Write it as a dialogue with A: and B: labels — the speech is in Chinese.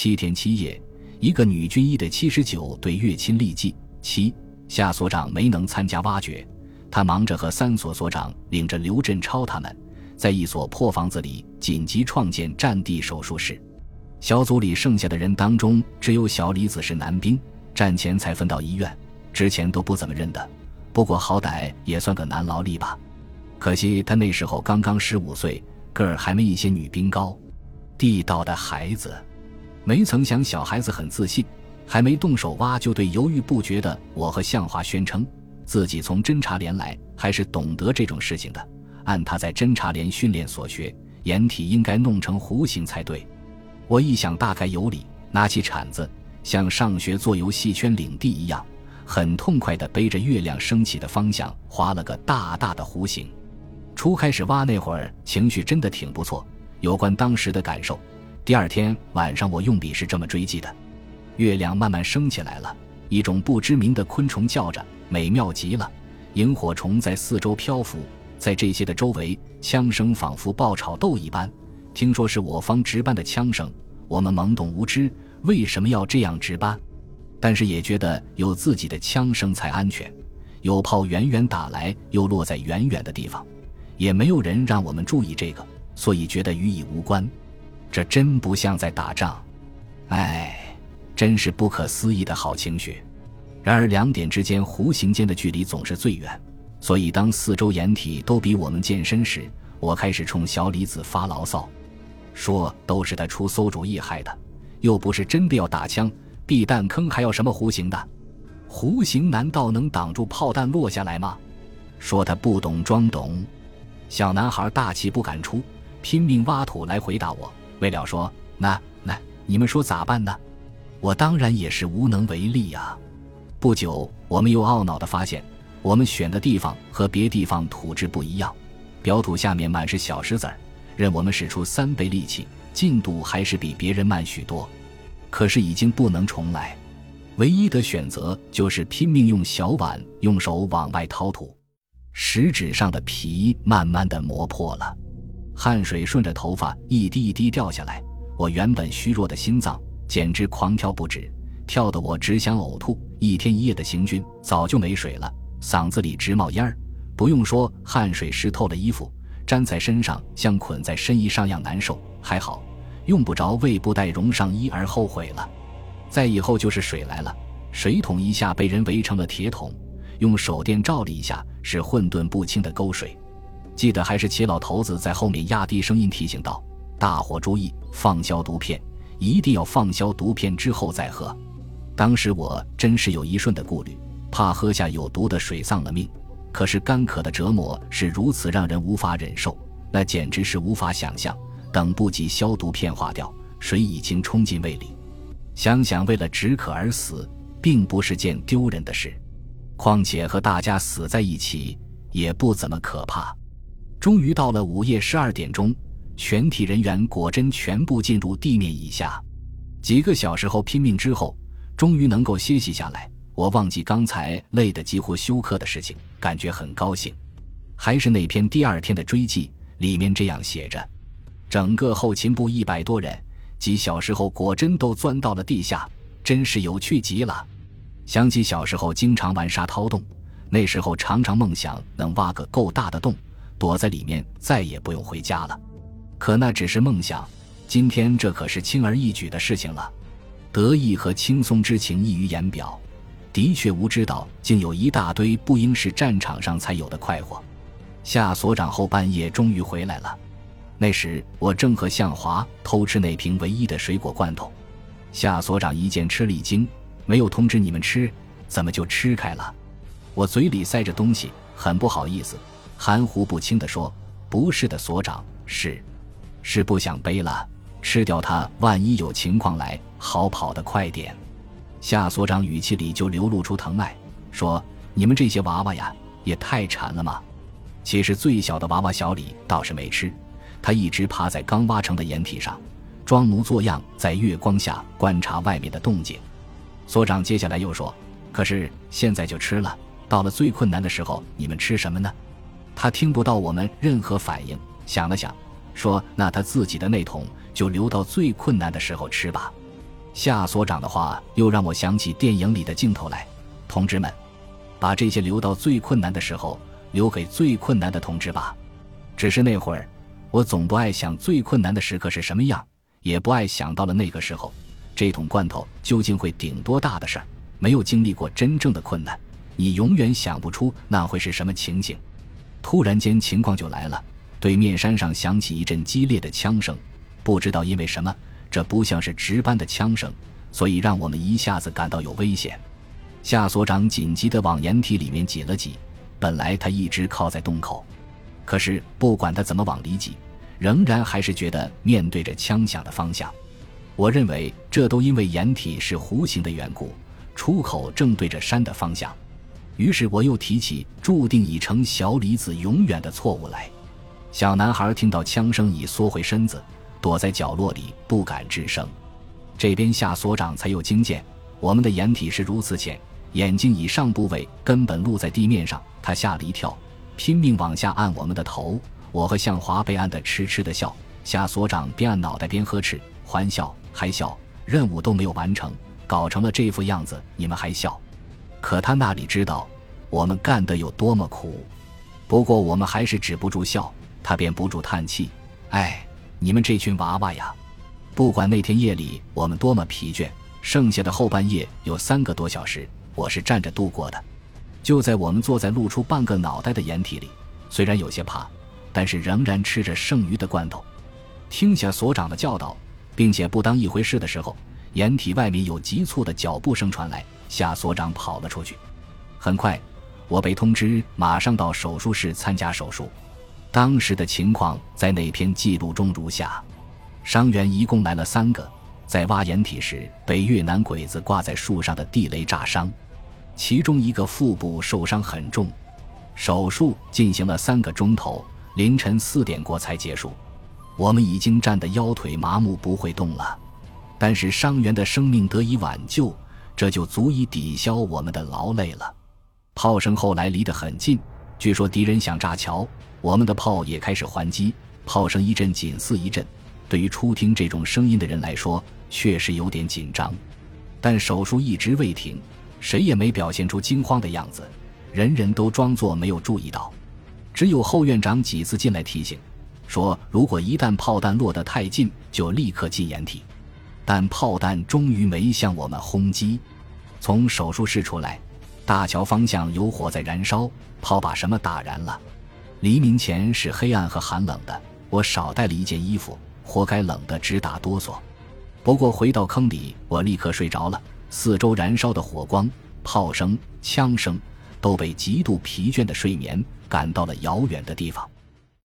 A: 七天七夜，一个女军医的七十九对岳亲立即七夏所长没能参加挖掘，他忙着和三所所长领着刘振超他们，在一所破房子里紧急创建战地手术室。小组里剩下的人当中，只有小李子是男兵，战前才分到医院，之前都不怎么认得。不过好歹也算个男劳力吧。可惜他那时候刚刚十五岁，个儿还没一些女兵高。地道的孩子，没曾想小孩子很自信，还没动手挖就对犹豫不决的我和向华宣称，自己从侦察连来，还是懂得这种事情的。按他在侦察连训练所学，掩体应该弄成弧形才对。我一想大概有理，拿起铲子，像上学做游戏圈领地一样，很痛快地背着月亮升起的方向划了个大大的弧形。初开始挖那会儿，情绪真的挺不错。有关当时的感受，第二天晚上我用笔是这么追记的：月亮慢慢升起来了，一种不知名的昆虫叫着，美妙极了。萤火虫在四周漂浮，在这些的周围，枪声仿佛爆炒豆一般。听说是我方值班的枪声，我们懵懂无知，为什么要这样值班？但是也觉得有自己的枪声才安全。有炮远远打来，又落在远远的地方，也没有人让我们注意这个，所以觉得与已无关。这真不像在打仗，哎，真是不可思议的好情绪。然而两点之间弧形间的距离总是最远，所以当四周掩体都比我们健身时，我开始冲小李子发牢骚。说都是他出馊主意害的，又不是真的要打枪，避弹坑还要什么弧形的？弧形难道能挡住炮弹落下来吗？说他不懂装懂。小男孩大气不敢出，拼命挖土来回答我。为了说那那，你们说咋办呢？我当然也是无能为力呀。不久，我们又懊恼地发现，我们选的地方和别地方土质不一样，表土下面满是小石子儿。任我们使出三倍力气，进度还是比别人慢许多。可是已经不能重来，唯一的选择就是拼命用小碗用手往外掏土。食指上的皮慢慢的磨破了，汗水顺着头发一滴一滴掉下来。我原本虚弱的心脏简直狂跳不止，跳得我只想呕吐。一天一夜的行军早就没水了，嗓子里直冒烟儿。不用说，汗水湿透了衣服。粘在身上像捆在身衣上样难受，还好用不着为布带绒上衣而后悔了。再以后就是水来了，水桶一下被人围成了铁桶，用手电照了一下，是混沌不清的沟水。记得还是齐老头子在后面压低声音提醒道：“大伙注意，放消毒片，一定要放消毒片之后再喝。”当时我真是有一瞬的顾虑，怕喝下有毒的水丧了命。可是干渴的折磨是如此让人无法忍受，那简直是无法想象。等不及消毒片化掉，水已经冲进胃里。想想为了止渴而死，并不是件丢人的事。况且和大家死在一起，也不怎么可怕。终于到了午夜十二点钟，全体人员果真全部进入地面以下。几个小时后拼命之后，终于能够歇息下来。我忘记刚才累得几乎休克的事情，感觉很高兴。还是那篇第二天的追记，里面这样写着：整个后勤部一百多人，几小时后果真都钻到了地下，真是有趣极了。想起小时候经常玩沙掏洞，那时候常常梦想能挖个够大的洞，躲在里面再也不用回家了。可那只是梦想，今天这可是轻而易举的事情了，得意和轻松之情溢于言表。的确无知道，竟有一大堆不应是战场上才有的快活。夏所长后半夜终于回来了，那时我正和向华偷吃那瓶唯一的水果罐头。夏所长一见吃了一惊，没有通知你们吃，怎么就吃开了？我嘴里塞着东西，很不好意思，含糊不清地说：“不是的，所长，是，是不想背了，吃掉它，万一有情况来，好跑得快点。”夏所长语气里就流露出疼爱，说：“你们这些娃娃呀，也太馋了嘛！”其实最小的娃娃小李倒是没吃，他一直趴在刚挖成的掩体上，装模作样在月光下观察外面的动静。所长接下来又说：“可是现在就吃了，到了最困难的时候，你们吃什么呢？”他听不到我们任何反应，想了想，说：“那他自己的那桶就留到最困难的时候吃吧。”夏所长的话又让我想起电影里的镜头来。同志们，把这些留到最困难的时候，留给最困难的同志吧。只是那会儿，我总不爱想最困难的时刻是什么样，也不爱想到了那个时候，这桶罐头究竟会顶多大的事儿。没有经历过真正的困难，你永远想不出那会是什么情景。突然间，情况就来了。对面山上响起一阵激烈的枪声，不知道因为什么。这不像是值班的枪声，所以让我们一下子感到有危险。夏所长紧急地往掩体里面挤了挤。本来他一直靠在洞口，可是不管他怎么往里挤，仍然还是觉得面对着枪响的方向。我认为这都因为掩体是弧形的缘故，出口正对着山的方向。于是我又提起注定已成小李子永远的错误来。小男孩听到枪声，已缩回身子。躲在角落里不敢吱声，这边夏所长才有惊见。我们的掩体是如此浅，眼睛以上部位根本露在地面上。他吓了一跳，拼命往下按我们的头。我和向华被按得痴痴的笑，夏所长边按脑袋边呵斥：“欢笑还笑，任务都没有完成，搞成了这副样子，你们还笑？”可他那里知道我们干得有多么苦。不过我们还是止不住笑，他便不住叹气：“哎。”你们这群娃娃呀，不管那天夜里我们多么疲倦，剩下的后半夜有三个多小时，我是站着度过的。就在我们坐在露出半个脑袋的掩体里，虽然有些怕，但是仍然吃着剩余的罐头，听下所长的教导，并且不当一回事的时候，掩体外面有急促的脚步声传来，夏所长跑了出去。很快，我被通知马上到手术室参加手术。当时的情况在那篇记录中如下：伤员一共来了三个，在挖掩体时被越南鬼子挂在树上的地雷炸伤，其中一个腹部受伤很重。手术进行了三个钟头，凌晨四点过才结束。我们已经站得腰腿麻木，不会动了，但是伤员的生命得以挽救，这就足以抵消我们的劳累了。炮声后来离得很近，据说敌人想炸桥。我们的炮也开始还击，炮声一阵紧似一阵。对于初听这种声音的人来说，确实有点紧张。但手术一直未停，谁也没表现出惊慌的样子，人人都装作没有注意到。只有后院长几次进来提醒，说如果一旦炮弹落得太近，就立刻进掩体。但炮弹终于没向我们轰击。从手术室出来，大桥方向有火在燃烧，炮把什么打燃了？黎明前是黑暗和寒冷的，我少带了一件衣服，活该冷得直打哆嗦。不过回到坑里，我立刻睡着了。四周燃烧的火光、炮声、枪声，都被极度疲倦的睡眠赶到了遥远的地方。